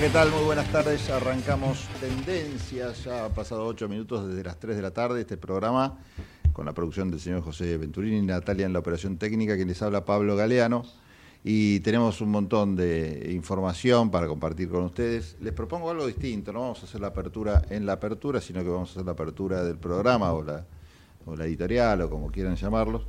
¿qué tal? Muy buenas tardes. Arrancamos Tendencias. Ya ha pasado ocho minutos desde las 3 de la tarde este programa con la producción del señor José Venturini y Natalia en la operación técnica, quien les habla Pablo Galeano. Y tenemos un montón de información para compartir con ustedes. Les propongo algo distinto, no vamos a hacer la apertura en la apertura, sino que vamos a hacer la apertura del programa o la, o la editorial o como quieran llamarlos.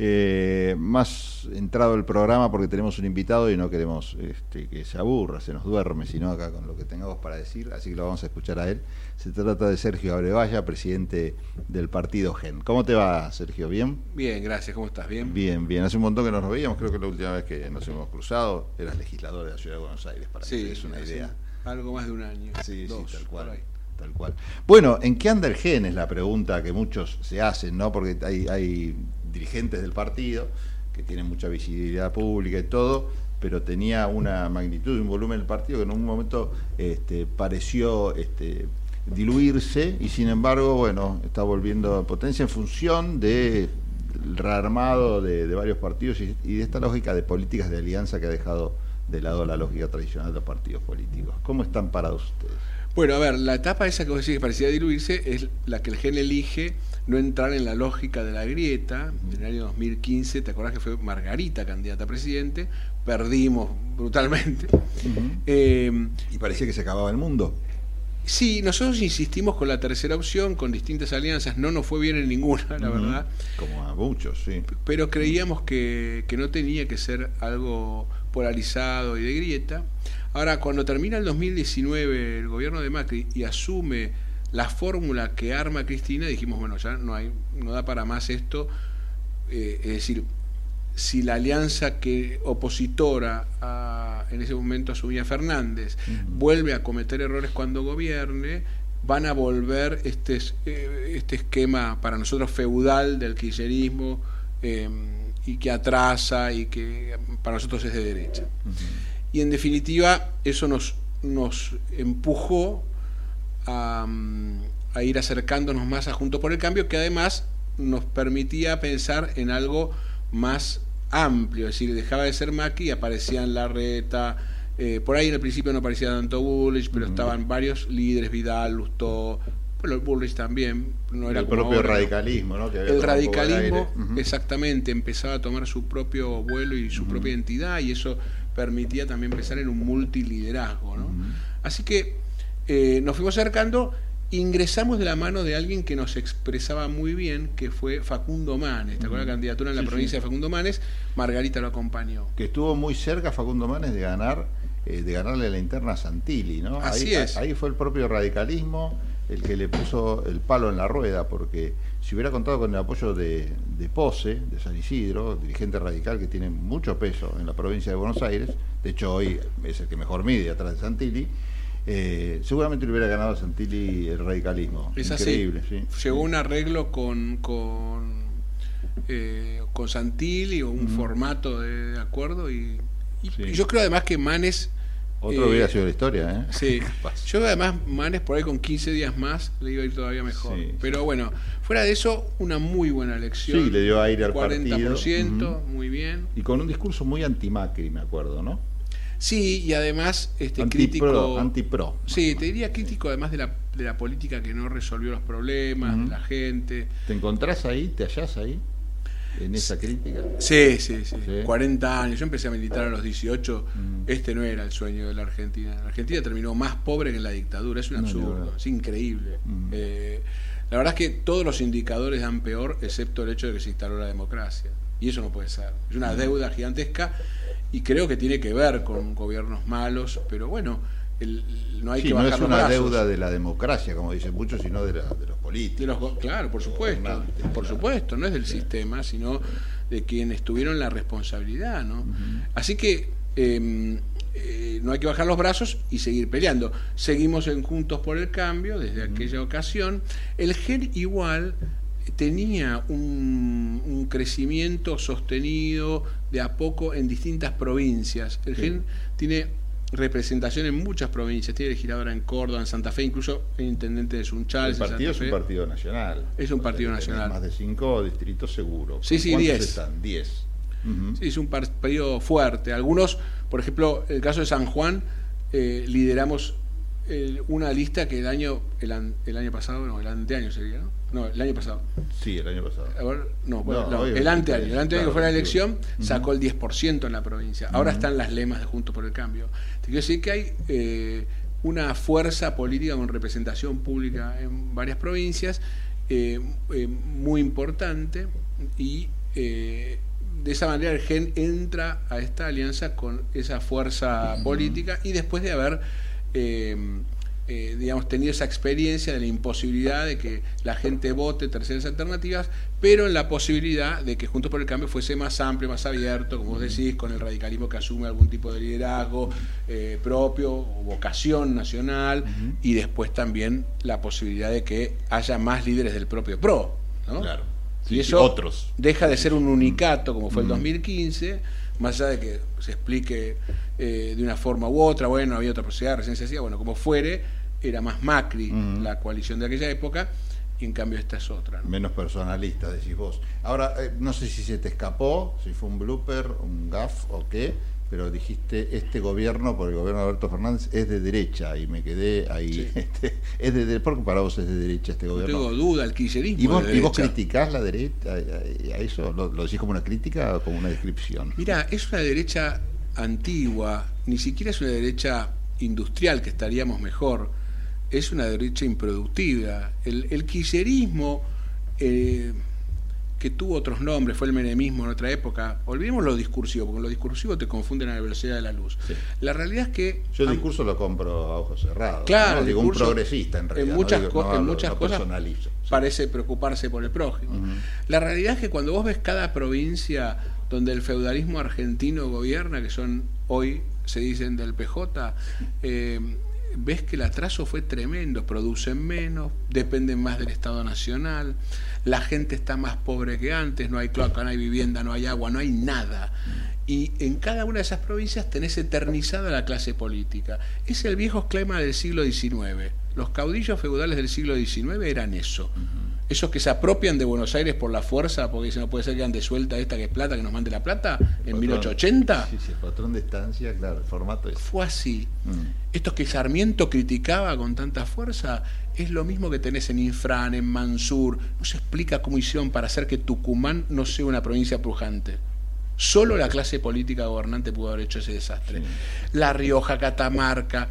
Eh, más entrado el programa porque tenemos un invitado y no queremos este, que se aburra, se nos duerme, sino acá con lo que tengamos para decir, así que lo vamos a escuchar a él. Se trata de Sergio Abrevaya, presidente del partido GEN. ¿Cómo te va, Sergio? ¿Bien? Bien, gracias. ¿Cómo estás? ¿Bien? Bien, bien. Hace un montón que no nos veíamos, creo que la última vez que nos hemos cruzado eras legislador de la Ciudad de Buenos Aires, para sí, que es una idea. Algo más de un año. Sí, sí, tal cual. Tal cual. Bueno, ¿en qué anda el GEN? Es la pregunta que muchos se hacen, ¿no? Porque hay, hay dirigentes del partido, que tienen mucha visibilidad pública y todo, pero tenía una magnitud y un volumen del partido que en un momento este, pareció este, diluirse y sin embargo, bueno, está volviendo a potencia en función del rearmado de, de, varios partidos y, y de esta lógica de políticas de alianza que ha dejado de lado la lógica tradicional de los partidos políticos. ¿Cómo están parados ustedes? Bueno, a ver, la etapa esa que vos decís que parecía diluirse es la que el GEN elige no entrar en la lógica de la grieta. En el año 2015, ¿te acordás que fue Margarita candidata a presidente? Perdimos brutalmente. Uh -huh. eh, ¿Y parecía que se acababa el mundo? Sí, nosotros insistimos con la tercera opción, con distintas alianzas, no nos fue bien en ninguna, la uh -huh. verdad. Como a muchos, sí. Pero creíamos que, que no tenía que ser algo polarizado y de grieta. Ahora, cuando termina el 2019 el gobierno de Macri y asume la fórmula que arma Cristina, dijimos, bueno, ya no, hay, no da para más esto. Eh, es decir, si la alianza que opositora a, en ese momento asumía Fernández uh -huh. vuelve a cometer errores cuando gobierne, van a volver este, este esquema para nosotros feudal del kirchnerismo eh, y que atrasa y que para nosotros es de derecha. Uh -huh. Y en definitiva, eso nos, nos empujó a, a, ir acercándonos más a Juntos por el Cambio, que además nos permitía pensar en algo más amplio, es decir, dejaba de ser Macri y aparecían Larreta, eh, por ahí en el principio no aparecía tanto Bullrich, pero uh -huh. estaban varios líderes, Vidal, Lustó, bueno, Bullrich también, no era el como propio ahora, radicalismo, ¿no? Que había el radicalismo. Uh -huh. exactamente, empezaba a tomar su propio vuelo y su propia identidad, y eso permitía también pensar en un multiliderazgo, ¿no? Así que eh, nos fuimos acercando, ingresamos de la mano de alguien que nos expresaba muy bien, que fue Facundo Manes. ¿Te acuerdas la candidatura en la Sí, provincia sí. de Facundo Manes? Margarita lo acompañó. que estuvo muy cerca Facundo Manes de ganar eh, de ganarle la interna a Santilli, ¿no? Así ahí, es. ahí fue el propio radicalismo el que le puso el palo en la rueda, porque si hubiera contado con el apoyo de, de Pose, de San Isidro, dirigente radical que tiene mucho peso en la provincia de Buenos Aires, de hecho hoy es el que mejor mide atrás de Santilli, eh, seguramente le hubiera ganado a Santilli el radicalismo. Es así. Increíble, sí. Llegó un arreglo con, con, eh, con Santilli o un formato de, de acuerdo y, y- Sí. y yo creo además que Manes Otro Eh, hubiera sido la historia, ¿eh? Sí, yo además Manes por ahí con 15 días más le iba a ir todavía mejor. Sí, Pero bueno, fuera de eso, una muy buena elección. Sí, le dio aire al 40%, partido. muy bien. Y con un discurso muy anti-Macri, me acuerdo, ¿no? Sí, y además este Anti-pro. crítico. Anti-pro. Sí, te diría crítico además de la, de la política que no resolvió los problemas, de la gente. ¿Te encontrás ahí? ¿Te hallás ahí? En esa crítica. Sí, sí, sí, Sí. 40 años. Yo empecé a militar a los 18. Mm. Este no era el sueño de la Argentina. La Argentina terminó más pobre que en la dictadura. Es un absurdo. Es increíble. Mm. Eh, la verdad es que todos los indicadores dan peor, excepto el hecho de que se instaló la democracia. Y eso no puede ser. Es una deuda gigantesca y creo que tiene que ver con gobiernos malos. Pero bueno, el- no hay sí, que no bajar es los una brazos. deuda de la democracia, como dicen muchos, sino de, la- de los políticos. De los go- claro, por supuesto, por supuesto, no es del sistema, sino de quienes tuvieron la responsabilidad, ¿no? Así que eh, eh, no hay que bajar los brazos y seguir peleando. Seguimos en Juntos por el Cambio desde aquella ocasión. El GEN igual tenía un, un crecimiento sostenido de a poco en distintas provincias. El Sí. GEN tiene representación en muchas provincias, tiene legisladora en Córdoba, en Santa Fe, incluso el intendente de Sunchal. El partido es un partido nacional. Es un partido nacional. Más de cinco distritos seguros. Sí, sí, ¿Cuántos 10. están? Diez. Sí, es un partido fuerte. Algunos, por ejemplo, el caso de San Juan eh, lideramos eh, una lista que el año, el, año pasado, no, el anteaño sería, ¿no? No, el año pasado. Sí, el año pasado. no, bueno, el anteaño. El anteaño que fue la elección sacó el 10% en la provincia. Ahora están las lemas de Juntos por el Cambio. Te quiero decir que hay eh, una fuerza política con representación pública en varias provincias muy importante y de esa manera el GEN entra a esta alianza con esa fuerza política y después de haber eh, eh, digamos, tenido esa experiencia de la imposibilidad de que la gente vote terceras alternativas, pero en la posibilidad de que Juntos por el Cambio fuese más amplio, más abierto, como vos decís, con el radicalismo que asume algún tipo de liderazgo eh, propio o vocación nacional, y después también la posibilidad de que haya más líderes del propio PRO. ¿no? Claro y eso otros. deja de ser un unicato como fue el 2015, más allá de que se explique eh, de una forma u otra, bueno, había otra posibilidad, recién se decía, bueno, como fuere, era más Macri la coalición de aquella época, y en cambio esta es otra. Menos personalista, decís vos. Ahora, eh, no sé si se te escapó, si fue un blooper, un gaff o qué, pero dijiste este gobierno, por el gobierno de Alberto Fernández, es de derecha y me quedé ahí. Este, es de, ¿Por qué para vos es de derecha este gobierno? No tengo duda, el kirchnerismo. ¿Y vos, ¿y vos criticás la derecha a, eso? ¿Lo, decís como una crítica o como una descripción? Mira, es una derecha antigua, ni siquiera es una derecha industrial, que estaríamos mejor, es una derecha improductiva. El, el kirchnerismo. Eh, que tuvo otros nombres, fue el menemismo en otra época. Olvidemos lo discursivo, porque lo discursivo te confunden a la velocidad de la luz. La realidad es que... Yo el discurso lo compro a ojos cerrados. Claro, digo un progresista en realidad. En muchas, en muchas cosas parece preocuparse por el prójimo. La realidad es que cuando vos ves cada provincia donde el feudalismo argentino gobierna, que son hoy, se dicen del PJ, eh, ves que el atraso fue tremendo, producen menos, dependen más del Estado Nacional, la gente está más pobre que antes, no hay cloaca, no hay vivienda, no hay agua, no hay nada. Y en cada una de esas provincias tenés eternizada la clase política. Es el viejo esquema del siglo XIX. Los caudillos feudales del siglo XIX eran eso esos que se apropian de Buenos Aires por la fuerza, porque dicen no puede ser que ande suelta esta que es plata, que nos mande la plata, en 1880. Sí, sí, el patrón de estancia, claro, el formato es. Fue así. Mm. Estos que Sarmiento criticaba con tanta fuerza, es lo mismo que tenés en Infran, en Mansur. No se explica cómo hicieron para hacer que Tucumán no sea una provincia pujante. Solo la clase política gobernante pudo haber hecho ese desastre. La Rioja, Catamarca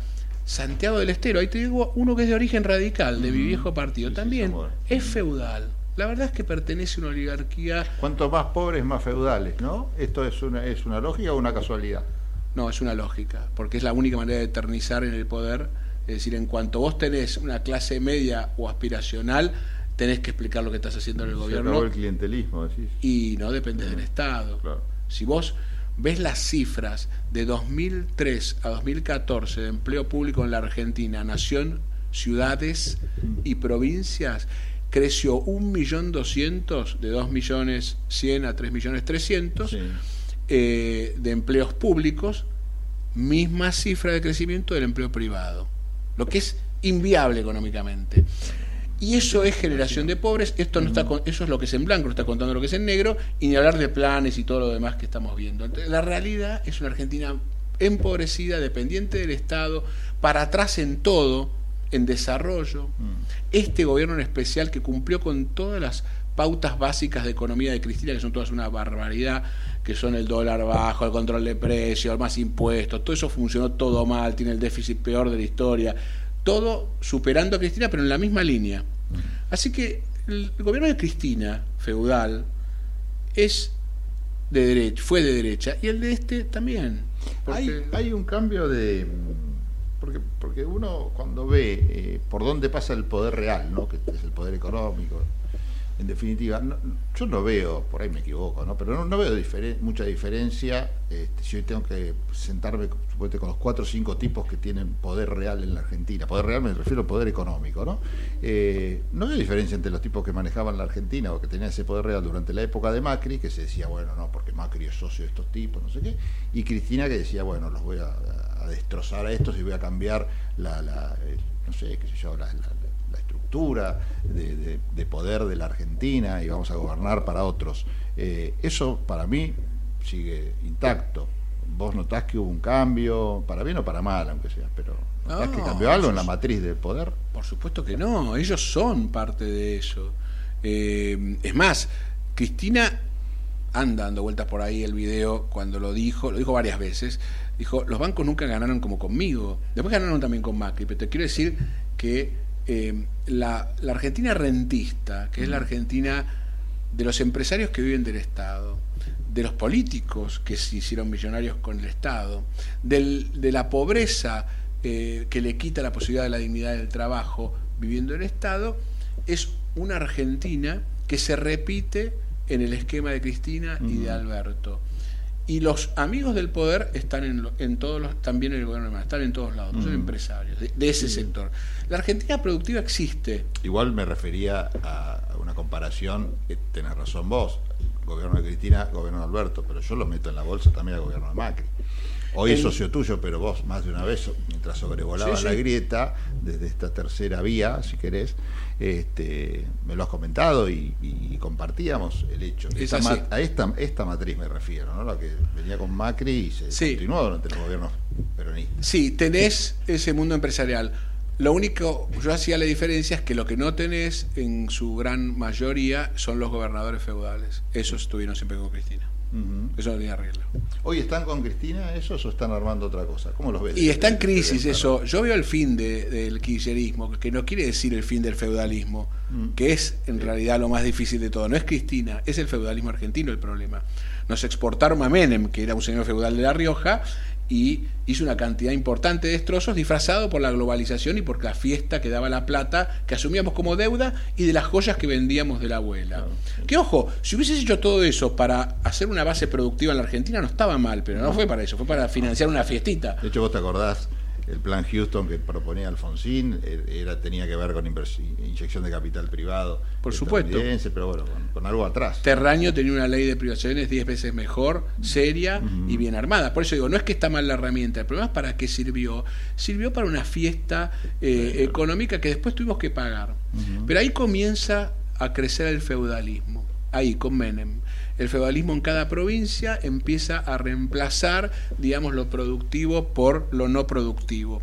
Santiago del Estero, ahí te digo uno que es de origen radical, de mi viejo partido, también es feudal. La verdad es que pertenece a una oligarquía. Cuanto más pobres, más feudales, ¿no? ¿Esto es una, es una lógica o una casualidad? No, es una lógica, porque es la única manera de eternizar en el poder. Es decir, en cuanto vos tenés una clase media o aspiracional, tenés que explicar lo que estás haciendo en el gobierno. el clientelismo, decís. Y no depende del Estado. Si vos ves las cifras de 2003 a 2014 de empleo público en la Argentina, nación, ciudades y provincias, creció 1.200.000 de 2.100.000 a 3.300.000 eh, de empleos públicos, misma cifra de crecimiento del empleo privado, lo que es inviable económicamente. Y eso es generación de pobres, esto no está eso es lo que es en blanco, no está contando lo que es en negro, y ni hablar de planes y todo lo demás que estamos viendo. la realidad es una Argentina empobrecida, dependiente del Estado, para atrás en todo, en desarrollo. Mm. Este gobierno en especial que cumplió con todas las pautas básicas de economía de Cristina, que son todas una barbaridad, que son el dólar bajo, el control de precios, más impuestos, todo eso funcionó todo mal, tiene el déficit peor de la historia todo superando a Cristina, pero en la misma línea. Así que el gobierno de Cristina, feudal, es de derecha, fue de derecha, y el de este también. Hay, hay un cambio de... Porque, porque uno cuando ve eh, por dónde pasa el poder real, ¿no? que es el poder económico, en definitiva, yo no veo, por ahí me equivoco, ¿no? pero no, veo mucha diferencia este, si hoy tengo que sentarme con los cuatro o cinco tipos que tienen poder real en la Argentina. Poder real me refiero al poder económico. ¿no? Eh, no veo diferencia entre los tipos que manejaban la Argentina o que tenían ese poder real durante la época de Macri, que se decía, bueno, no, porque Macri es socio de estos tipos, no sé qué, y Cristina que decía, bueno, los voy a, destrozar a estos y voy a cambiar la, no sé, qué sé yo, la de, poder de la Argentina y vamos a gobernar para otros. Eh, eso para mí sigue intacto. vos notás que hubo un cambio, para bien o para mal, aunque sea, pero ¿notás que cambió algo en la matriz del poder? Por supuesto que no, ellos son parte de eso. Eh, es más, Cristina anda dando vueltas por ahí el video cuando lo dijo, lo dijo varias veces, dijo, los bancos nunca ganaron como conmigo, después ganaron también con Macri, pero te quiero decir que eh, la, la, Argentina rentista, que es la Argentina de los empresarios que viven del Estado, de los políticos que se hicieron millonarios con el Estado, del, de la pobreza eh, que le quita la posibilidad de la dignidad del trabajo viviendo en el Estado, es una Argentina que se repite en el esquema de Cristina y de Alberto. Y los amigos del poder están en, en todos los, también en el gobierno de están en todos lados, no son empresarios de, ese sector. La Argentina productiva existe. Igual me refería a una comparación, que tenés razón vos, gobierno de Cristina, gobierno de Alberto, pero yo lo meto en la bolsa también al gobierno de Macri. Hoy es socio tuyo, pero vos más de una vez, mientras sobrevolaba la grieta, desde esta tercera vía, si querés, este, me lo has comentado y, compartíamos el hecho. Esta, a esta, esta matriz me refiero, ¿no? la que venía con Macri y se continuó durante los gobiernos peronistas. Sí, tenés ese mundo empresarial. Lo único, yo hacía la diferencia es que lo que no tenés en su gran mayoría son los gobernadores feudales. Esos estuvieron siempre con Cristina. Eso no tiene arreglo. ¿Hoy están con Cristina esos o están armando otra cosa? ¿Cómo los ves? Y está en crisis eso. Yo veo el fin del kirchnerismo, que no quiere decir el fin del feudalismo, que es en realidad lo más difícil de todo. No es Cristina, es el feudalismo argentino el problema. Nos exportaron a Menem, que era un señor feudal de La Rioja, y hizo una cantidad importante de destrozos disfrazado por la globalización y por la fiesta que daba la plata que asumíamos como deuda y de las joyas que vendíamos de la abuela. Que ojo, si hubieses hecho todo eso para hacer una base productiva en la Argentina no estaba mal, pero no fue para eso, fue para financiar una fiestita. De hecho, vos te acordás el plan Houston que proponía Alfonsín er, era, tenía que ver con inyección de capital privado. Por supuesto. Pero bueno, con, algo atrás. Terraño tenía una ley de privaciones 10 veces mejor, seria y bien armada. Por eso digo, no es que está mal la herramienta, el problema es para qué sirvió. Sirvió para una fiesta eh, económica que después tuvimos que pagar. Pero ahí comienza a crecer el feudalismo, ahí con Menem el feudalismo en cada provincia empieza a reemplazar, digamos, lo productivo por lo no productivo.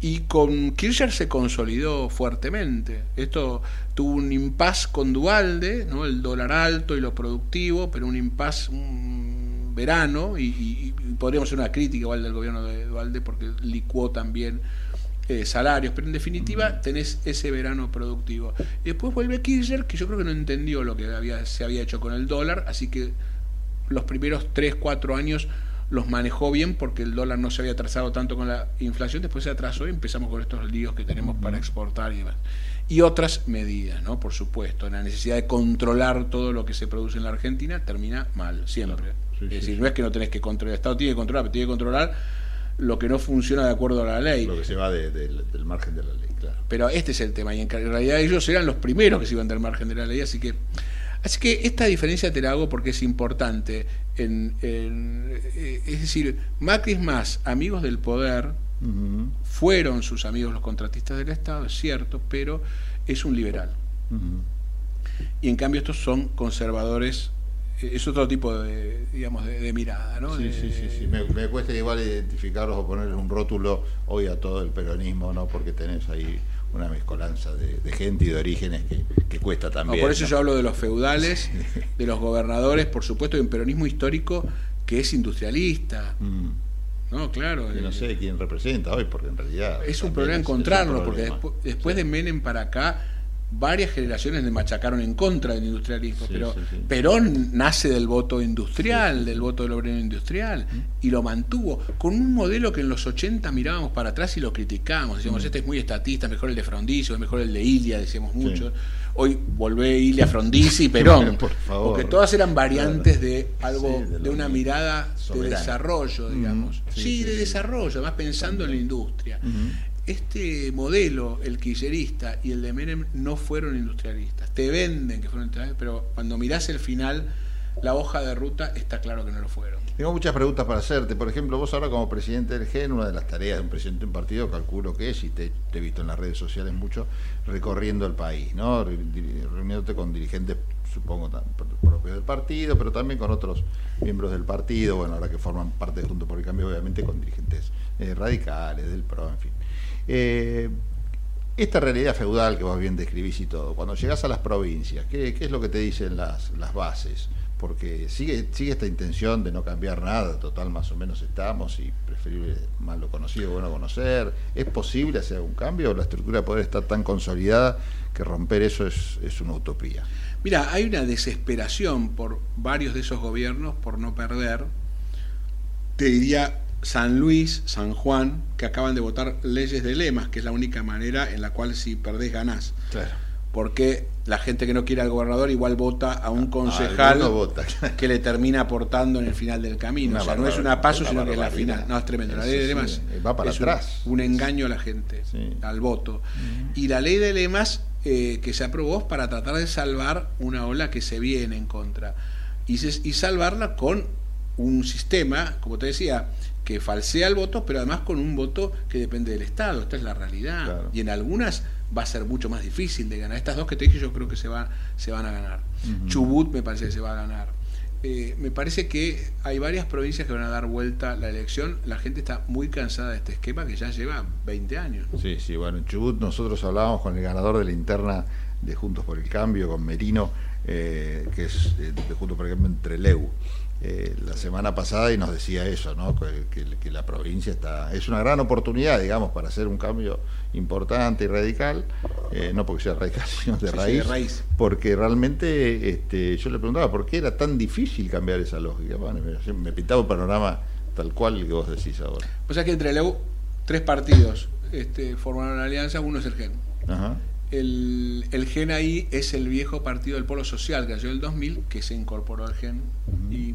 Y con Kirchner se consolidó fuertemente. Esto tuvo un impas con Dualde, ¿no? el dólar alto y lo productivo, pero un impas un verano, y, podríamos hacer una crítica igual del gobierno de Dualde porque licuó también eh, salarios, pero en definitiva tenés ese verano productivo. Después vuelve Kirchner, que yo creo que no entendió lo que había, se había hecho con el dólar, así que los primeros 3, 4 años los manejó bien porque el dólar no se había atrasado tanto con la inflación, después se atrasó y empezamos con estos líos que tenemos para exportar y demás. Y otras medidas, ¿no? Por supuesto, la necesidad de controlar todo lo que se produce en la Argentina termina mal, siempre. es decir, no es que no tenés que controlar, el Estado tiene que controlar, pero tiene que controlar lo que no funciona de acuerdo a la ley. Lo que se va del margen de la ley, claro. Pero este es el tema, y en realidad ellos eran los primeros que se iban del margen de la ley, así que... Así que esta diferencia te la hago porque es importante. En, eh, es decir, Macri es más amigos del poder, fueron sus amigos los contratistas del Estado, es cierto, pero es un liberal. Y en cambio estos son conservadores es otro tipo de, digamos, de, mirada, ¿no? Sí, sí, sí, sí. Me, cuesta igual identificarlos o ponerles un rótulo hoy a todo el peronismo, ¿no? Porque tenés ahí una mezcolanza de, gente y de orígenes que, cuesta también. por eso yo hablo de los feudales, de los gobernadores, por supuesto, de un peronismo histórico que es industrialista. Mm. No, claro. no sé quién representa hoy, porque en realidad... Es un problema encontrarlo, porque después de Menem para acá varias generaciones le machacaron en contra del industrialismo, pero Perón nace del voto industrial, del voto del obrero industrial, y lo mantuvo con un modelo que en los 80 mirábamos para atrás y lo criticábamos, decíamos, este es muy estatista, mejor el de Frondizi, mejor el de Ilia, decíamos mucho. Hoy volvé Ilia Frondizi y Perón, porque todas eran variantes de algo, de, una mirada de desarrollo, digamos. Sí, de desarrollo, además pensando en la industria este modelo, el kirchnerista y el de Menem, no fueron industrialistas. Te venden que fueron industrialistas, pero cuando mirás el final, la hoja de ruta está claro que no lo fueron. Tengo muchas preguntas para hacerte. Por ejemplo, vos ahora como presidente del GEN, una de las tareas de un presidente de un partido, calculo que es, y te, he visto en las redes sociales mucho, recorriendo el país, ¿no? reuniéndote con dirigentes supongo, propios del partido, pero también con otros miembros del partido, bueno, ahora que forman parte de Junto por el Cambio, obviamente con dirigentes eh, radicales, del PRO, en fin. Eh, esta realidad feudal que vos bien describís y todo, cuando llegás a las provincias, ¿qué, es lo que te dicen las, las bases? Porque sigue, sigue esta intención de no cambiar nada, total más o menos estamos y preferible más lo conocido, bueno conocer. ¿Es posible hacer algún cambio o la estructura de poder estar tan consolidada que romper eso es, es una utopía? Mira, hay una desesperación por varios de esos gobiernos por no perder. Te diría San Luis, San Juan, que acaban de votar leyes de lemas, que es la única manera en la cual si perdés ganás. Claro. Porque la gente que no quiere al gobernador igual vota a un ah, concejal que le termina aportando en el final del camino. o sea, no es una paso, sino que es la final. No, es tremendo. La ley de lemas va para atrás. Un, engaño a la gente, al voto. Y la ley de lemas eh, que se aprobó para tratar de salvar una ola que se viene en contra. Y, y salvarla con un sistema, como te decía, que falsea el voto, pero además con un voto que depende del Estado. Esta es la realidad. Y en algunas va a ser mucho más difícil de ganar. Estas dos que te dije yo creo que se, va, se van a ganar. Chubut me parece que se va a ganar. Eh, me parece que hay varias provincias que van a dar vuelta la elección. La gente está muy cansada de este esquema que ya lleva 20 años. Sí, sí, bueno, en Chubut nosotros hablábamos con el ganador de la interna de Juntos por el Cambio, con Merino, eh, que es eh, de Juntos por el Cambio entre Leu. Eh, la semana pasada y nos decía eso, ¿no? que, la provincia está es una gran oportunidad, digamos, para hacer un cambio importante y radical, eh, no porque sea radical, sino de, raíz, porque realmente este, yo le preguntaba por qué era tan difícil cambiar esa lógica. Bueno, me, pintaba un panorama tal cual que vos decís ahora. O sea que entre Leu, tres partidos este, formaron alianza, uno es el GEN. El, el, GEN ahí es el viejo partido del Polo Social que en el 2000, que se incorporó al GEN. Y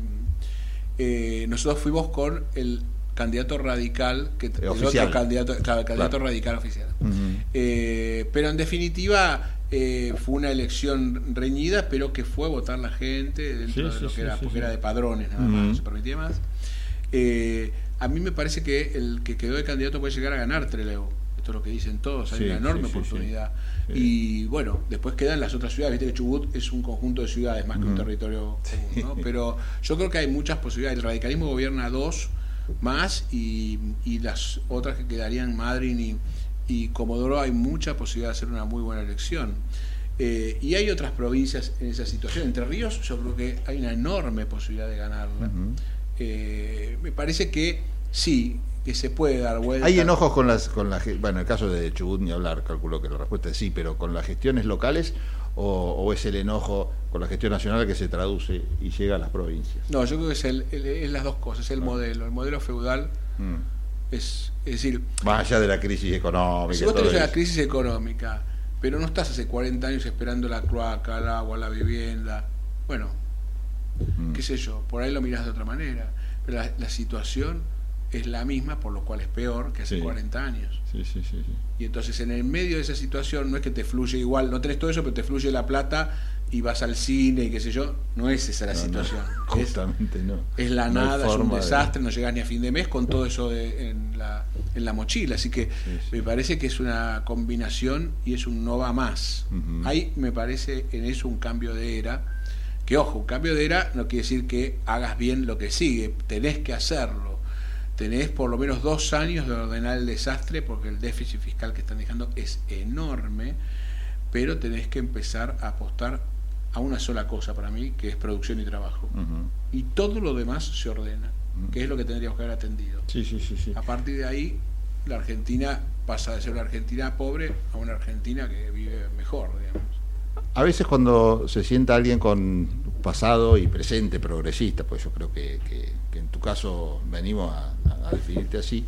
eh, nosotros fuimos con el candidato radical, que el otro candidato, candidato radical oficial. Eh, pero en definitiva eh, fue una elección reñida, pero que fue votar la gente dentro de lo que era, porque era de padrones, nada más, no se permitía más. a mí me parece que el que quedó de candidato puede llegar a ganar Trelew esto es lo que dicen todos, hay una enorme oportunidad. Y bueno, después quedan las otras ciudades, viste que Chubut es un conjunto de ciudades más que un territorio común, Pero yo creo que hay muchas posibilidades. El radicalismo gobierna dos más y, las otras que quedarían Madrid y, y, Comodoro hay mucha posibilidad de hacer una muy buena elección. Eh, y hay otras provincias en esa situación. Entre Ríos yo creo que hay una enorme posibilidad de ganarla. Eh, me parece que sí, que se puede dar vuelta. ¿Hay enojos con las, con la, bueno, en el caso de Chubut ni hablar, calculo que la respuesta es sí, pero con las gestiones locales o, es el enojo con la gestión nacional que se traduce y llega a las provincias? No, yo creo que es, el, es las dos cosas, el ah. modelo, el modelo feudal mm. es, es decir... Más allá de la crisis económica. Si vos tenés la crisis económica, pero no estás hace 40 años esperando la cloaca, el agua, la vivienda, bueno, mm. qué sé yo, por ahí lo mirás de otra manera, pero la, la situación es la misma, por lo cual es peor que hace 40 años. Sí, sí, sí, y entonces en el medio de esa situación no es que te fluye igual, no tenés todo eso, pero te fluye la plata y vas al cine y qué sé yo, no es esa la situación. justamente es, no. Es la nada, es un desastre, no llegas ni a fin de mes con todo eso en, la, en la mochila. Así que me parece que es una combinación y es un no va más. Ahí me parece en eso un cambio de era. Que ojo, un cambio de era no quiere decir que hagas bien lo que sigue, tenés que hacerlo tenés por lo menos dos años de ordenar el desastre porque el déficit fiscal que están dejando es enorme, pero tenés que empezar a apostar a una sola cosa para mí, que es producción y trabajo. Y todo lo demás se ordena, que es lo que tendríamos que haber atendido. Sí, sí, sí, A partir de ahí, la Argentina pasa de ser una Argentina pobre a una Argentina que vive mejor, digamos. A veces cuando se sienta alguien con pasado y presente progresista, pues yo creo que, en tu caso venimos a, definirte así,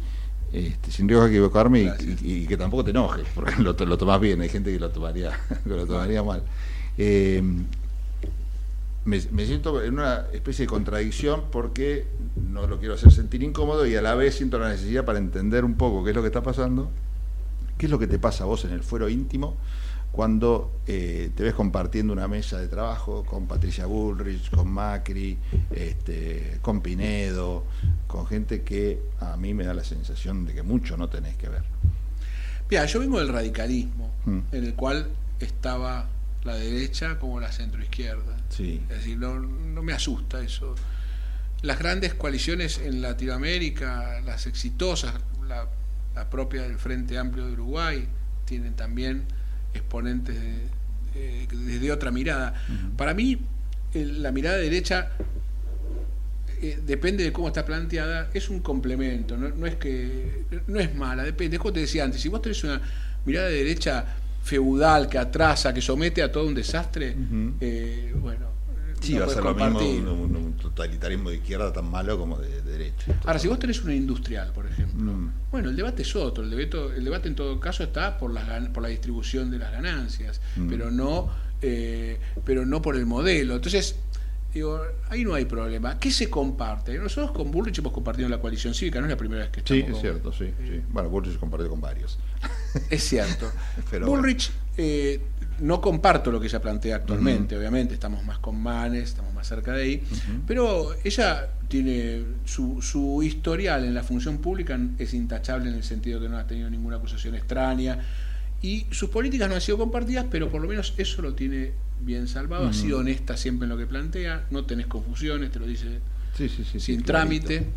este, sin riesgo de equivocarme y, que tampoco te enojes, porque lo, lo tomás bien, hay gente que lo tomaría, lo tomaría mal. Eh, me, siento en una especie de contradicción porque no lo quiero hacer sentir incómodo y a la vez siento la necesidad para entender un poco qué es lo que está pasando, qué es lo que te pasa a vos en el fuero íntimo cuando eh, te ves compartiendo una mesa de trabajo con Patricia Bullrich, con Macri, este, con Pinedo, con gente que a mí me da la sensación de que mucho no tenés que ver. Mira, yo vengo del radicalismo, mm. en el cual estaba la derecha como la centroizquierda. Sí. Es decir, no, no me asusta eso. Las grandes coaliciones en Latinoamérica, las exitosas, la, la propia del Frente Amplio de Uruguay, tienen también exponentes de- eh, desde otra mirada. Para mí, la mirada derecha eh, depende de cómo está planteada, es un complemento, no, no es que no es mala, depende, es como te decía antes, si vos tenés una mirada de derecha feudal que atrasa, que somete a todo un desastre, eh, bueno, Sí, no va a ser lo mismo compartir. un, un- un totalitarismo de izquierda tan malo como de, de derecha. Ahora, si vos tenés una industrial, por ejemplo, Mm. bueno, el debate es otro. El debate, el debate en todo caso está por, las, por la distribución de las ganancias, Mm. pero no eh, pero no por el modelo. Entonces, digo, ahí no hay problema. ¿Qué se comparte? Nosotros con Bullrich hemos compartido la coalición cívica, no es la primera vez que Sí, estamos. es con- cierto, sí. sí. Bueno, Bullrich se compartió con varios. Es cierto. Pero Bullrich, eh, no comparto lo que ella plantea actualmente, obviamente, estamos más con Manes, estamos más cerca de ahí, pero ella tiene su, su historial en la función pública es intachable en el sentido que no ha tenido ninguna acusación extraña y sus políticas no han sido compartidas, pero por lo menos eso lo tiene bien salvado, ha sido honesta siempre en lo que plantea, no tenés confusiones, te lo dice Sí, sí, sí. sí, sin clarito. trámite.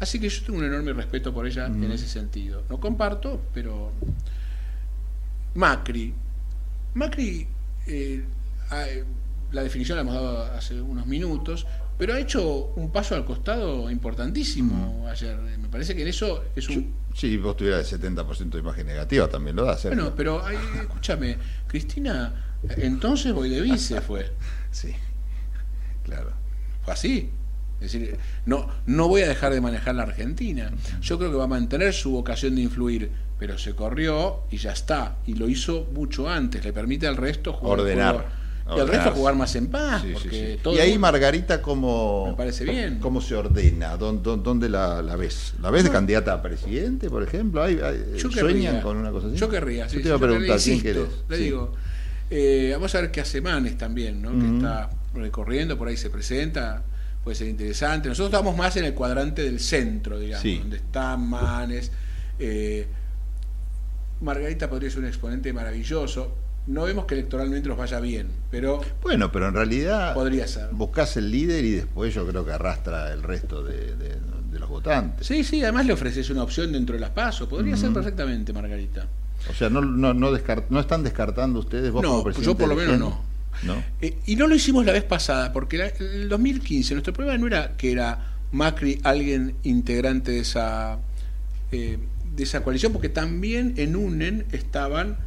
Así que yo tengo un enorme respeto por ella en ese sentido. No comparto, pero Macri. Macri, eh, ha- la definición la hemos dado hace unos minutos, pero ha hecho un paso al costado importantísimo ayer. Me parece que en eso es un... Sí, vos tuvieras el 70% de imagen negativa, también lo da, Sergio. Bueno, pero ay, escúchame, Cristina, entonces voy de vice fue. Sí, claro. Fue así. Es decir, no, no voy a dejar de manejar la Argentina. Yo creo que va a mantener su vocación de influir, pero se corrió y ya está. Y lo hizo mucho antes. Le permite al resto jugar. Ordenar. jugar- y al resto jugar más en paz. Sí, sí, porque sí. todo Y ahí mundo- Margarita, ¿cómo, Me parece bien. ¿cómo se ordena? ¿Dó- dó- ¿Dónde, la, la ves? ¿La ves de candidata a presidente, por ejemplo? ¿Hay, hay- Yo ¿Sueñan querría, con una cosa así? Yo querría, sí, Yo te sí, iba a preguntar. Le digo, eh, vamos a ver qué hace Manes también, ¿no? Que está recorriendo, por ahí se presenta, puede ser interesante. Nosotros estamos más en el cuadrante del centro, digamos, Sí. donde está Manes. eh, Margarita podría ser un exponente maravilloso. No vemos que electoralmente nos vaya bien, pero Bueno, pero en realidad podría ser. buscas el líder y después yo creo que arrastra el resto de, de- de los votantes. Sí, sí, además le ofreces una opción dentro de las pasos. Podría ser perfectamente, Margarita. O sea, no, no, no, descart- no están descartando ustedes vos No, como yo por lo menos? ¿No? Eh, y no lo hicimos la vez pasada, porque la- el 2015 nuestro problema no era que era Macri alguien integrante de esa, eh, de esa coalición, porque también en UNEN estaban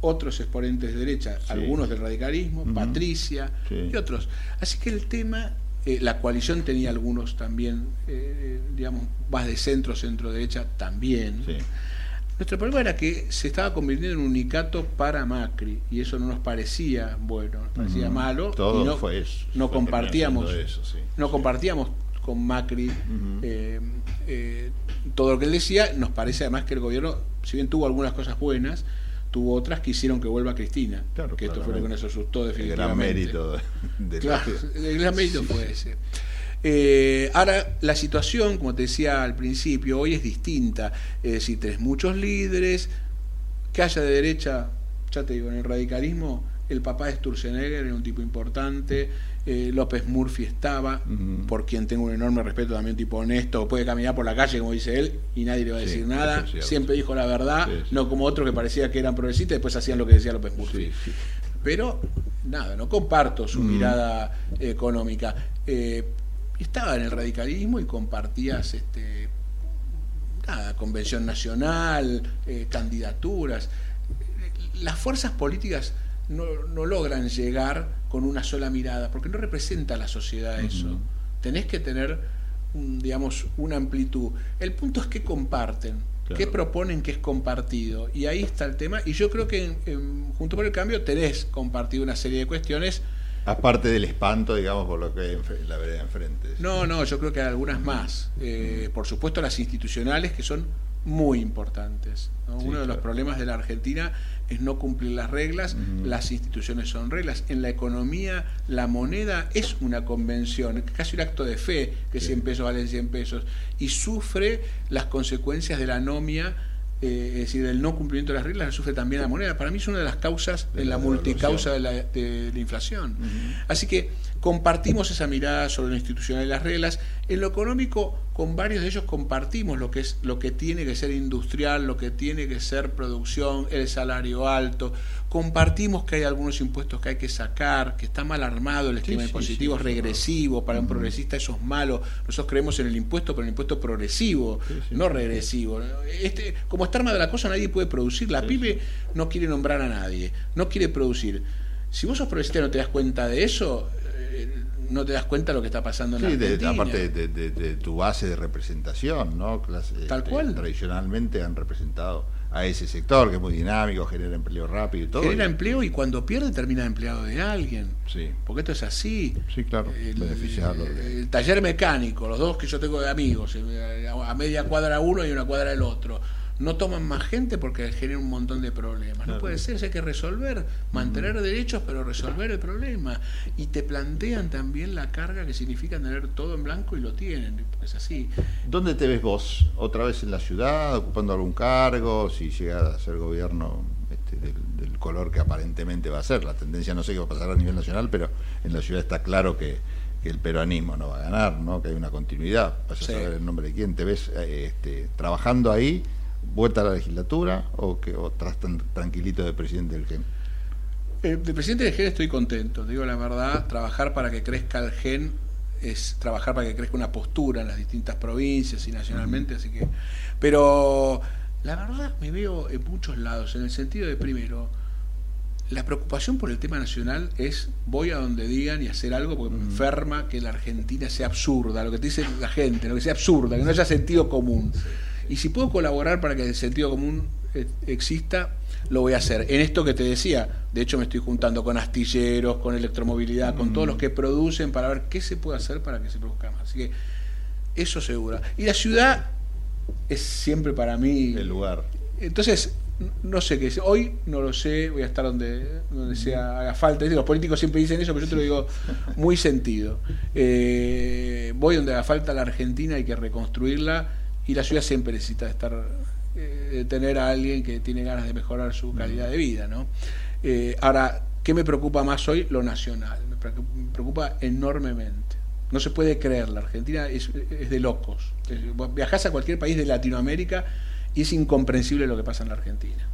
otros exponentes de derecha, Sí. algunos del radicalismo. Patricia Sí. y otros. Así que el tema, eh, la coalición tenía algunos también, eh, digamos, más de centro, centro derecha también. Sí. Nuestro problema era que se estaba convirtiendo en un unicato para Macri y eso no nos parecía bueno, nos parecía malo. Todo y no, fue eso. no Fue compartíamos, eso, no compartíamos con Macri eh, todo lo que él decía. Nos parece además que el gobierno, si bien tuvo algunas cosas buenas, tuvo otras que hicieron que vuelva Cristina. Claro, que esto fue lo que nos asustó El definitivamente. gran mérito de Claro, la el gran mérito fue ese. Eh, ahora, la situación, como te decía al principio, hoy es distinta. Es decir, tenés muchos líderes, que haya de derecha, ya te digo, en el radicalismo, el papá de Sturzenegger era un tipo importante, eh, López Murphy estaba, por quien tengo un enorme respeto, también un tipo honesto, puede caminar por la calle, como dice él, y nadie le va a decir nada, siempre dijo la verdad, Sí, sí. no como otros que parecía que eran progresistas y después hacían lo que decía López Murphy. Pero nada, no comparto su Mm. mirada económica. Eh, estaba en el radicalismo y compartías este nada, convención nacional, eh, candidaturas. Las fuerzas políticas no, no logran llegar con una sola mirada, porque no representa a la sociedad eso. Tenés que tener, un, digamos, una amplitud. El punto es que comparten, Claro. qué proponen que es compartido. Y ahí está el tema. Y yo creo que en- en- junto por el cambio tenés compartido una serie de cuestiones. Aparte del espanto, digamos, por lo que hay en la vereda enfrente. No, no, yo creo que hay algunas más. Eh, por supuesto las institucionales que son muy importantes. ¿no? Sí, Uno de los problemas de la Argentina es no cumplir las reglas, las instituciones son reglas. En la economía la moneda es una convención, casi un acto de fe, que Sí. 100 pesos valen 100 pesos, y sufre las consecuencias de la anomia eh, es decir, el no cumplimiento de las reglas sufre también la moneda. Para mí es una de las causas en la, multicausa de la, de la inflación. Así que compartimos esa mirada sobre lo institucional y las reglas. En lo económico, con varios de ellos compartimos lo que es lo que tiene que ser industrial, lo que tiene que ser producción, el salario alto. Compartimos que hay algunos impuestos que hay que sacar, que está mal armado el esquema impositivo, es regresivo, para un progresista eso es malo. Nosotros creemos en el impuesto, pero el impuesto progresivo, no regresivo. Este, como está armada la cosa, nadie puede producir. La PYME no quiere nombrar a nadie, no quiere producir. Si vos sos progresista y no te das cuenta de eso, no te das cuenta de lo que está pasando en la Argentina. aparte de, tu base de representación, ¿no? Tal este, cual. Tradicionalmente han representado a ese sector que es muy dinámico, genera empleo rápido y todo. Genera empleo y cuando pierde termina empleado de alguien. Sí. Porque esto es así. Sí, claro. El, el, taller mecánico, los dos que yo tengo de amigos, eh, a media cuadra uno y una cuadra el otro no toman más gente porque genera un montón de problemas. No puede ser, hay que resolver, mantener derechos, pero resolver el problema. Y te plantean también la carga que significa tener todo en blanco y lo tienen. Es así. ¿Dónde te ves vos? ¿Otra vez en la ciudad, ocupando algún cargo? Si llega a ser gobierno este, del, color que aparentemente va a ser. La tendencia no sé qué va a pasar a nivel nacional, pero en la ciudad está claro que el peronismo no va a ganar, ¿no? que hay una continuidad. Vas a saber el nombre de quién. ¿Te ves eh, este, trabajando ahí vuelta a la legislatura o que o tras tan tranquilito de presidente del GEN? Eh, de presidente del GEN estoy contento, digo la verdad, trabajar para que crezca el GEN es trabajar para que crezca una postura en las distintas provincias y nacionalmente, así que pero la verdad me veo en muchos lados, en el sentido de primero, la preocupación por el tema nacional es voy a donde digan y hacer algo porque me enferma que la Argentina sea absurda, lo que te dice la gente, lo que sea absurda, que no haya sentido común. Y si puedo colaborar para que el sentido común eh, exista, lo voy a hacer. En esto que te decía, de hecho me estoy juntando con astilleros, con electromovilidad, con todos los que producen para ver qué se puede hacer para que se produzca más. Así que eso seguro. Y la ciudad es siempre para mí... El lugar. Entonces, no sé qué es. Hoy no lo sé, voy a estar donde, donde sea haga falta. Los políticos siempre dicen eso, pero yo te lo digo muy sentido. Eh, voy donde haga falta la Argentina, hay que reconstruirla y la ciudad siempre necesita estar eh, tener a alguien que tiene ganas de mejorar su calidad de vida no eh, ahora qué me preocupa más hoy lo nacional. Me preocupa enormemente. No se puede creer la Argentina es, de locos. Viajas a cualquier país de Latinoamérica y es incomprensible lo que pasa en la Argentina.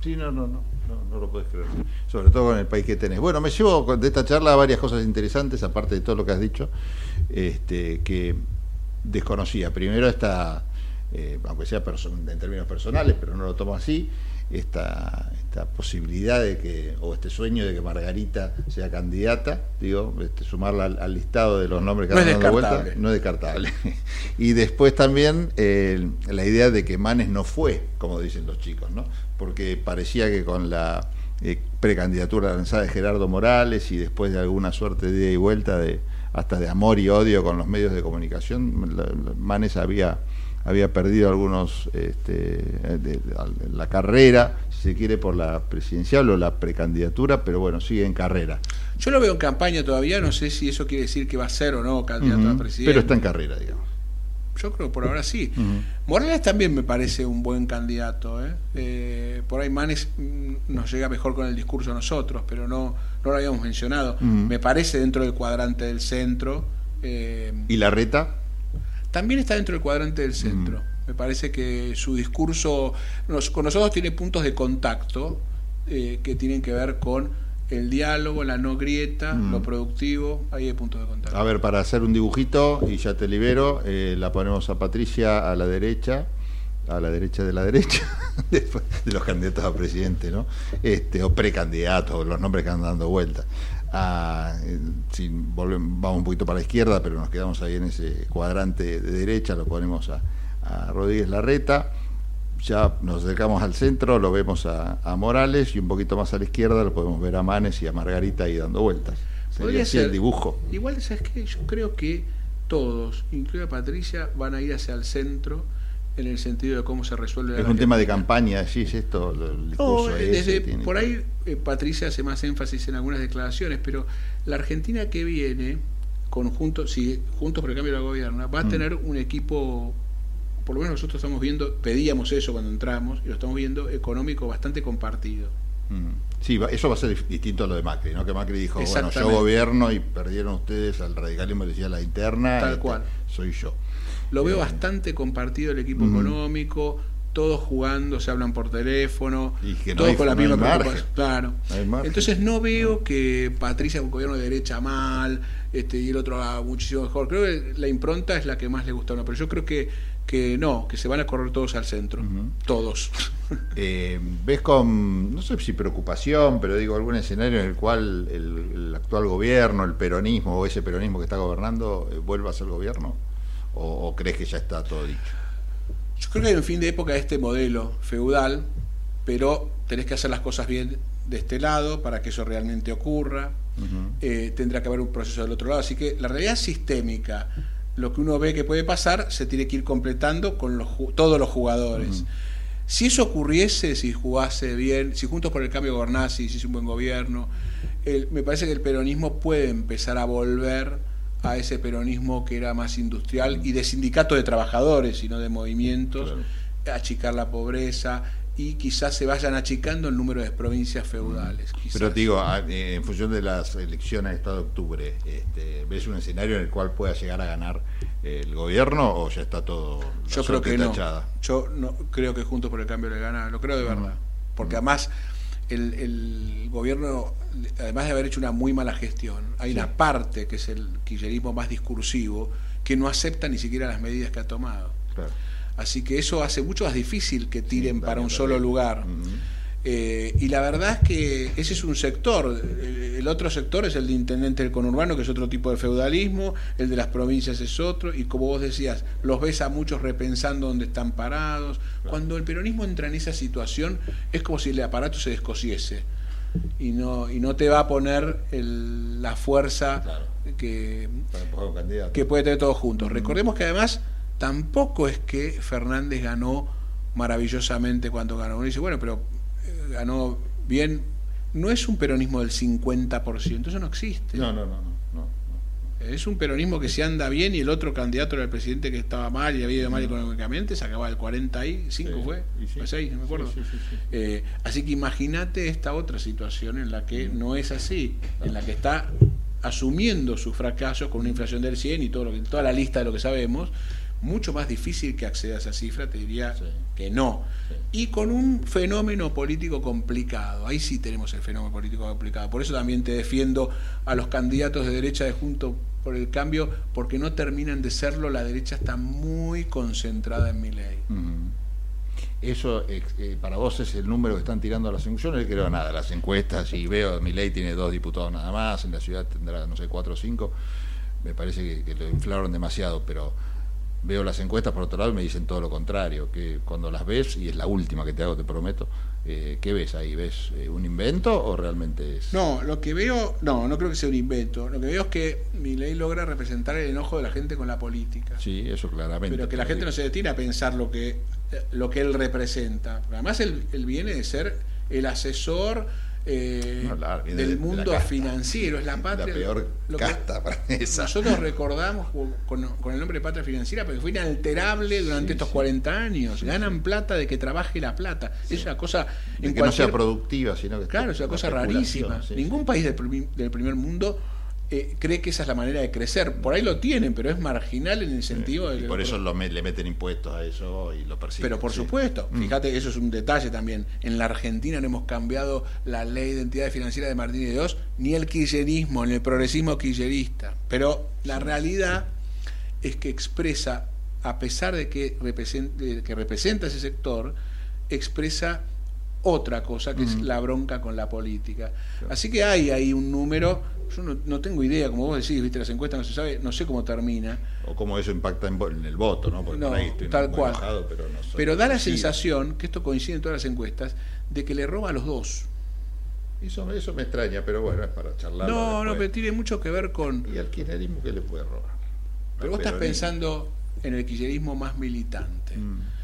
Sí, no, no, no, no, lo puedes creer. Sobre todo con el país que tenés. Bueno, me llevo de esta charla varias cosas interesantes, aparte de todo lo que has dicho, este, que desconocía. Primero esta, eh, aunque sea en términos personales, pero no lo tomo así, esta, esta posibilidad de que, o este sueño de que Margarita sea candidata, digo, este, sumarla al, listado de los nombres que no han dado vuelta, no es descartable. y después también eh, la idea de que Manes no fue, como dicen los chicos, ¿no? porque parecía que con la eh, precandidatura lanzada de Gerardo Morales y después de alguna suerte de ida y vuelta de hasta de amor y odio con los medios de comunicación. Manes había, había perdido algunos, este, de, la carrera, si se quiere, por la presidencial o la precandidatura, pero bueno, sigue en carrera. Yo lo veo en campaña todavía, no sé si eso quiere decir que va a ser o no candidato a presidente. Pero está en carrera, digamos. Yo creo que por ahora sí. Morales también me parece un buen candidato. ¿eh? Eh, por ahí Manes mm, nos llega mejor con el discurso a nosotros, pero no, no lo habíamos mencionado. Me parece dentro del cuadrante del centro. Eh, ¿Y la reta? También está dentro del cuadrante del centro. Me parece que su discurso con nosotros tiene puntos de contacto que tienen que ver con el diálogo, la no grieta, lo mm. productivo, ahí hay puntos de contacto. A ver, para hacer un dibujito, y ya te libero, eh, la ponemos a Patricia a la derecha, a la derecha de la derecha, de los candidatos a presidente, ¿no? Este, o precandidatos, los nombres que andan dando vueltas. Ah, eh, si volvemos, vamos un poquito para la izquierda, pero nos quedamos ahí en ese cuadrante de derecha, lo ponemos a, a Rodríguez Larreta ya nos acercamos al centro, lo vemos a, Morales y un poquito más a la izquierda lo podemos ver a Manes y a Margarita ahí dando vueltas. Podría ser el dibujo. Igual, ¿sabes qué? Yo creo que todos, incluida Patricia, van a ir hacia el centro en el sentido de cómo se resuelve Es un tema de campaña, sí, es esto, el discurso desde, Por ahí eh, Patricia hace más énfasis en algunas declaraciones, pero la Argentina que viene, conjunto, si juntos por el cambio de la gobierna, va a mm. tener un equipo por lo menos nosotros estamos viendo, pedíamos eso cuando entramos, y lo estamos viendo económico bastante compartido. Mm. Sí, eso va a ser distinto a lo de Macri, ¿no? Que Macri dijo, bueno, yo gobierno y perdieron ustedes al radicalismo, decía la interna, Tal este, cual. soy yo. Lo veo eh, bastante compartido el equipo económico, todos jugando, se hablan por teléfono, todos con la misma preocupación. Claro. Entonces no veo que Patricia un gobierno de derecha mal, este, y el otro va muchísimo mejor. Creo que la impronta es la que más le gusta a uno, pero yo creo que, que no, que se van a correr todos al centro, todos. Eh, ¿Ves con, no sé si preocupación, pero digo, algún escenario en el cual el, actual gobierno, el peronismo o ese peronismo que está gobernando, eh, vuelva a ser gobierno? ¿O crees que ya está todo dicho? Yo creo que hay un fin de época de este modelo feudal, pero tenés que hacer las cosas bien de este lado para que eso realmente ocurra. Eh, tendrá que haber un proceso del otro lado. Así que la realidad sistémica, lo que uno ve que puede pasar, se tiene que ir completando con los, todos los jugadores. Si eso ocurriese, si jugase bien, si Juntos por el Cambio gobernase y si es un buen gobierno, me parece que el peronismo puede empezar a volver a ese peronismo que era más industrial y de sindicato de trabajadores y no de movimientos, achicar la pobreza y quizás se vayan achicando el número de provincias feudales. Pero digo, eh, en función de las elecciones de Estado de octubre, este, ¿ves un escenario en el cual pueda llegar a ganar el gobierno o ya está todo Yo creo que no. Yo no creo que Juntos por el Cambio le gana, lo creo de verdad. Porque además el, gobierno, además de haber hecho una muy mala gestión, hay una parte, que es el kirchnerismo más discursivo, que no acepta ni siquiera las medidas que ha tomado. Así que eso hace mucho más difícil que tiren para un solo lugar. Eh, y la verdad es que ese es un sector. El otro sector es el de intendente del conurbano, que es otro tipo de feudalismo. El de las provincias es otro. Y como vos decías, los ves a muchos repensando dónde están parados. Cuando el peronismo entra en esa situación, es como si el aparato se descosiese. Y no, y no te va a poner la fuerza que, que puede tener todos juntos. Recordemos que además tampoco es que Fernández ganó maravillosamente cuando ganó. Uno dice, bueno, pero ganó bien, no es un peronismo del 50%, eso no existe. No, no, no, no. Es un peronismo que se anda bien y el otro candidato era el presidente que estaba mal y había ido mal económicamente, se acababa el 45, fue, sí, no me acuerdo. Eh, así que imagínate esta otra situación en la que no es así, en la que está asumiendo sus fracasos con una inflación del 100 y todo lo que, toda la lista de lo que sabemos, mucho más difícil que acceda a esa cifra, te diría que no. Y con un fenómeno político complicado, ahí sí tenemos el fenómeno político complicado. Por eso también te defiendo a los candidatos de derecha de Junto por el Cambio, porque no terminan de serlo, la derecha está muy concentrada en mi ley. Eso eh, para vos es el número que están tirando a las encuestas. Yo no creo nada, las encuestas, y veo, mi ley tiene dos diputados nada más, en la ciudad tendrá, no sé, cuatro o cinco. Me parece que lo inflaron demasiado, pero veo las encuestas por otro lado y me dicen todo lo contrario, que cuando las ves, y es la última que te hago, te prometo, eh, ¿qué ves ahí? ¿Ves eh, un invento o realmente es...? No, lo que veo, no, no creo que sea un invento, lo que veo es que mi ley logra representar el enojo de la gente con la política. Sí, eso claramente. Pero que la gente no se detiene a pensar lo que, lo que él representa. Además, él viene de ser el asesor eh, del mundo financiero, es la patria. La peor casta para esa. Nosotros recordamos con, el nombre de patria financiera porque fue inalterable durante estos 40 años. Ganan plata de que trabaje la plata. Es una cosa. que no sea productiva, sino que. Claro, es una cosa rarísima. Ningún país del primer mundo eh, cree que esa es la manera de crecer. Por ahí lo tienen, pero es marginal en el sentido de... Y por eso le meten impuestos a eso y lo persiguen. Pero por supuesto, mm. fíjate, eso es un detalle también. En la Argentina no hemos cambiado la ley de entidades financieras de Martínez de Dios, ni el kirchnerismo, ni el progresismo kirchnerista. Pero la realidad es que expresa, a pesar de que, que representa ese sector, expresa otra cosa, que es la bronca con la política. Así que hay ahí un número, yo no, tengo idea, como vos decís, viste, las encuestas no se sabe, no sé cómo termina. O cómo eso impacta en, el voto, ¿no? Porque no, tal cual. pero, da la sensación, que esto coincide en todas las encuestas, de que le roba a los dos. Eso, eso me extraña, pero bueno, es para charlar. No, no, pero tiene mucho que ver con... ¿Y al kirchnerismo qué le puede robar? Pero vos estás pensando en el kirchnerismo más militante. Mm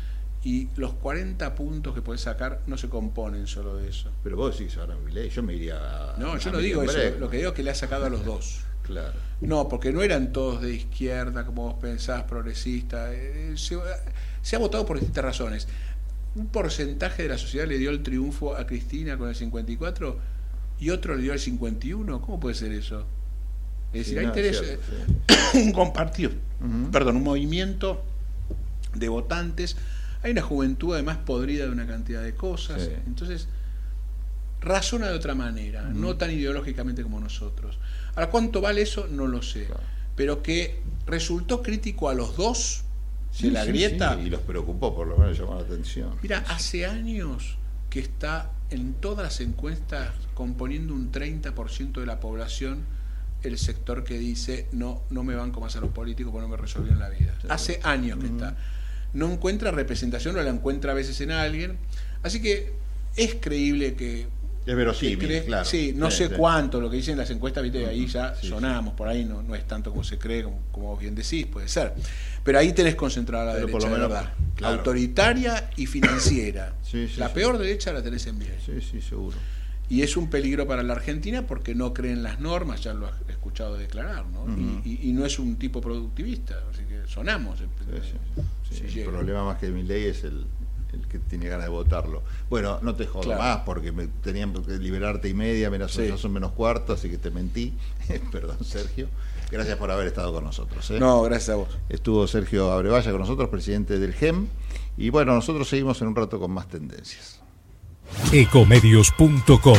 y los 40 puntos que puedes sacar no se componen solo de eso. Pero vos decís ahora ley, yo me iría No, yo no digo eso, lo que digo es que le ha sacado a los dos. Claro. No, porque no eran todos de izquierda, como vos pensás, progresista. Eh, se, se ha votado por distintas razones. Un porcentaje de la sociedad le dio el triunfo a Cristina con el 54 y otro le dio el 51. ¿Cómo puede ser eso? Es decir, hay no, interés, cierto, eh, un compartido, perdón, un movimiento de votantes. Hay una juventud además podrida de una cantidad de cosas. Sí. Entonces, razona de otra manera, no tan ideológicamente como nosotros. Ahora, ¿cuánto vale eso? No lo sé. Claro. Pero que resultó crítico a los dos Sí, de la sí, grieta. y los preocupó, por lo menos llamó la atención. Mira, hace años que está en todas las encuestas componiendo un 30% de la población el sector que dice no, no me banco más a los políticos porque no me resolvieron la vida. Hace años que está. No encuentra representación o la encuentra a veces en alguien. Así que es creíble que Es verosímil, que cree- claro. Sí, no Sí, sé sí. cuánto, lo que dicen las encuestas, viste, ahí ya Sí, sonamos, por ahí no, no es tanto como se cree, como, como vos bien decís, puede ser. Pero ahí tenés concentrada la Pero derecha, por lo menos, verdad. claro. Autoritaria y financiera. La peor derecha la tenés en bien. Sí, sí, seguro. Y es un peligro para la Argentina porque no creen las normas, ya lo escuchado declarar, ¿no? Y, y- y no es un tipo productivista, así que sonamos. Sí, sí, sí. Si el problema más que mi ley es el, el que tiene ganas de votarlo. Bueno, no te jodo Claro. más porque me tenían que liberarte y media, menos Sí. ya son menos cuarto, así que te mentí. Perdón, Sergio. Gracias por haber estado con nosotros. ¿eh? No, gracias a vos. Estuvo Sergio Abrevaya con nosotros, presidente del GEM. Y bueno, nosotros seguimos en un rato con más tendencias. Ecomedios.com